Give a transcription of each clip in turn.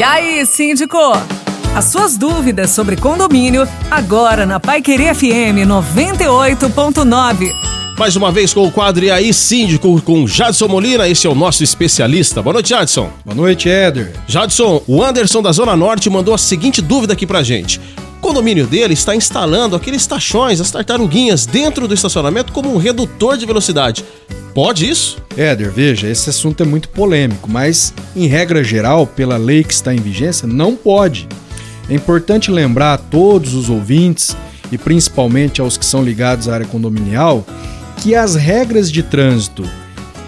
E aí, síndico? As suas dúvidas sobre condomínio, agora na Pai Querer FM 98.9. Mais uma vez com o quadro E aí, síndico, com Jadson Molina, esse é o nosso especialista. Boa noite, Jadson. Boa noite, Éder. Jadson, o Anderson da Zona Norte mandou a seguinte dúvida aqui pra gente. O condomínio dele está instalando aqueles tachões, as tartaruguinhas, dentro do estacionamento como um redutor de velocidade. Pode isso? Éder, veja, esse assunto é muito polêmico, mas em regra geral, pela lei que está em vigência, não pode. É importante lembrar a todos os ouvintes e principalmente aos que são ligados à área condominial que as regras de trânsito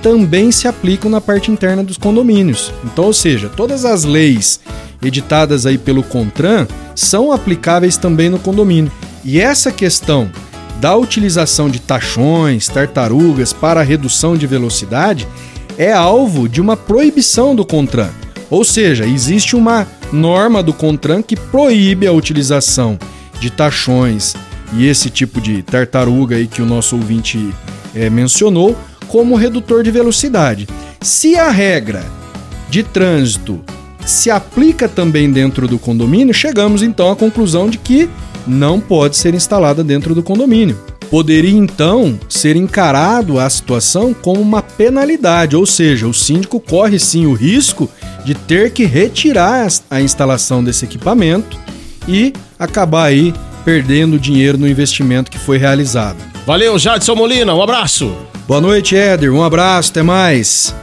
também se aplicam na parte interna dos condomínios. Então, ou seja, todas as leis editadas aí pelo CONTRAN são aplicáveis também no condomínio. E essa questão da utilização de tachões, tartarugas para redução de velocidade é alvo de uma proibição do CONTRAN. Ou seja, existe uma norma do CONTRAN que proíbe a utilização de tachões e esse tipo de tartaruga aí que o nosso ouvinte é, mencionou como redutor de velocidade. Se a regra de trânsito se aplica também dentro do condomínio, chegamos então à conclusão de que não pode ser instalada dentro do condomínio. Poderia então ser encarado a situação como uma penalidade, ou seja, o síndico corre sim o risco de ter que retirar a instalação desse equipamento e acabar aí perdendo dinheiro no investimento que foi realizado. Valeu, Jadson Molina, um abraço. Boa noite, Éder, um abraço, até mais.